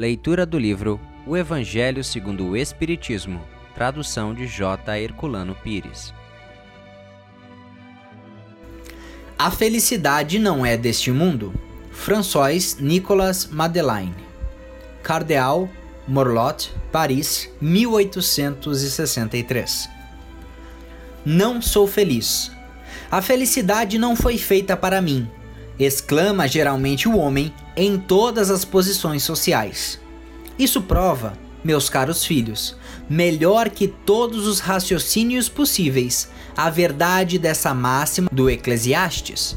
Leitura do livro O Evangelho segundo o Espiritismo, tradução de J. Herculano Pires. A felicidade não é deste mundo. François Nicolas Madeleine. Cardeal Morlot, Paris, 1863. Não sou feliz. A felicidade não foi feita para mim, exclama geralmente o homem em todas as posições sociais. Isso prova, meus caros filhos, melhor que todos os raciocínios possíveis, a verdade dessa máxima do Eclesiastes.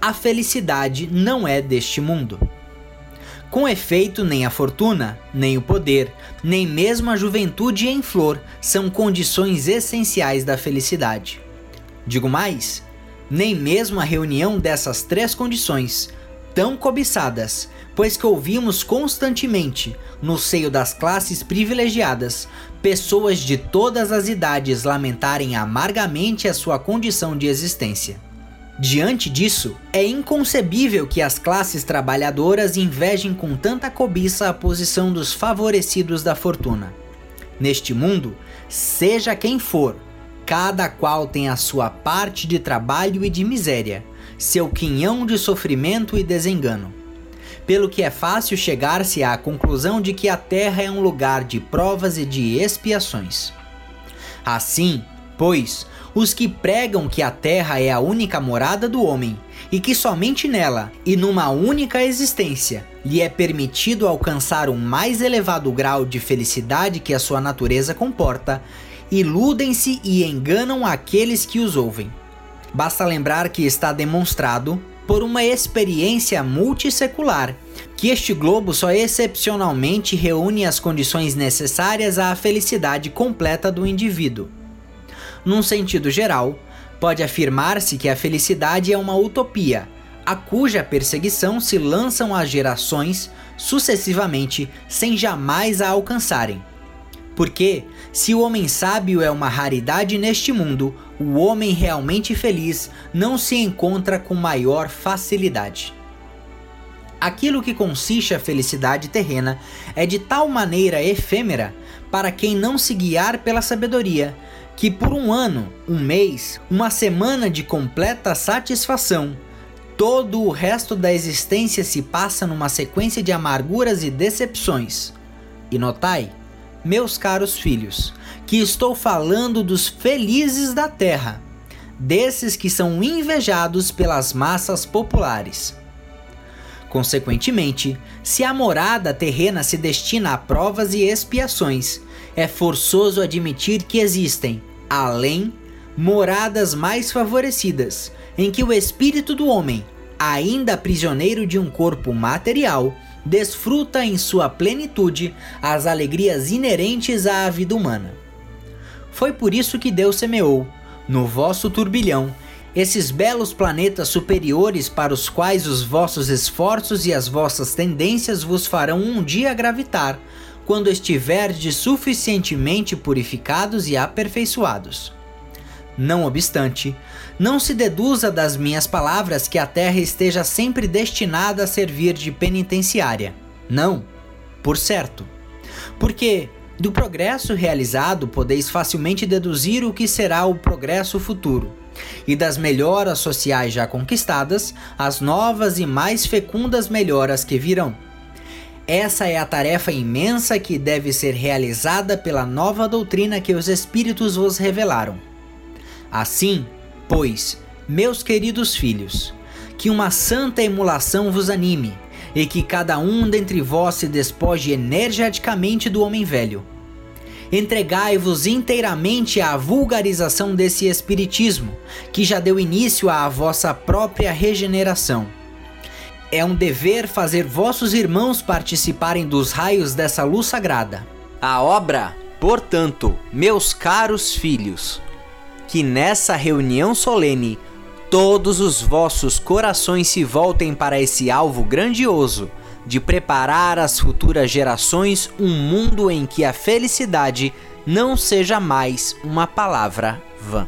A felicidade não é deste mundo. Com efeito, nem a fortuna, nem o poder, nem mesmo a juventude em flor são condições essenciais da felicidade. Digo mais, nem mesmo a reunião dessas três condições, tão cobiçadas, pois que ouvimos constantemente, no seio das classes privilegiadas, pessoas de todas as idades lamentarem amargamente a sua condição de existência. Diante disso, é inconcebível que as classes trabalhadoras invejem com tanta cobiça a posição dos favorecidos da fortuna. Neste mundo, seja quem for, Cada qual tem a sua parte de trabalho e de miséria, seu quinhão de sofrimento e desengano. Pelo que é fácil chegar-se à conclusão de que a terra é um lugar de provas e de expiações. Assim, pois, os que pregam que a terra é a única morada do homem e que somente nela e numa única existência lhe é permitido alcançar um mais elevado grau de felicidade que a sua natureza comporta, iludem-se e enganam aqueles que os ouvem. Basta lembrar que está demonstrado, por uma experiência multissecular, que este globo só excepcionalmente reúne as condições necessárias à felicidade completa do indivíduo. Num sentido geral, pode afirmar-se que a felicidade é uma utopia, a cuja perseguição se lançam as gerações sucessivamente sem jamais a alcançarem. Porque, se o homem sábio é uma raridade neste mundo, o homem realmente feliz não se encontra com maior facilidade. Aquilo que consiste a felicidade terrena é de tal maneira efêmera para quem não se guiar pela sabedoria, que por um ano, um mês, uma semana de completa satisfação, todo o resto da existência se passa numa sequência de amarguras e decepções. E notai, meus caros filhos, que estou falando dos felizes da terra, desses que são invejados pelas massas populares. Consequentemente, se a morada terrena se destina a provas e expiações, é forçoso admitir que existem, além, moradas mais favorecidas, em que o espírito do homem, ainda prisioneiro de um corpo material, desfruta em sua plenitude as alegrias inerentes à vida humana. Foi por isso que Deus semeou, no vosso turbilhão, esses belos planetas superiores para os quais os vossos esforços e as vossas tendências vos farão um dia gravitar, quando estiverdes suficientemente purificados e aperfeiçoados. Não obstante, não se deduza das minhas palavras que a terra esteja sempre destinada a servir de penitenciária. Não, por certo. Porque do progresso realizado podeis facilmente deduzir o que será o progresso futuro, e das melhoras sociais já conquistadas, as novas e mais fecundas melhoras que virão. Essa é a tarefa imensa que deve ser realizada pela nova doutrina que os Espíritos vos revelaram Assim, pois, meus queridos filhos, que uma santa emulação vos anime, e que cada um dentre vós se despoje energeticamente do homem velho. Entregai-vos inteiramente à vulgarização desse Espiritismo, que já deu início à vossa própria regeneração. É um dever fazer vossos irmãos participarem dos raios dessa luz sagrada. A obra, portanto, meus caros filhos, que nessa reunião solene todos os vossos corações se voltem para esse alvo grandioso de preparar às futuras gerações um mundo em que a felicidade não seja mais uma palavra vã.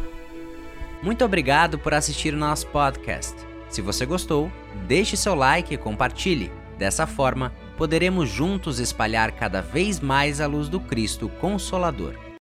Muito obrigado por assistir o nosso podcast. Se você gostou, deixe seu like e compartilhe. Dessa forma, poderemos juntos espalhar cada vez mais a luz do Cristo Consolador.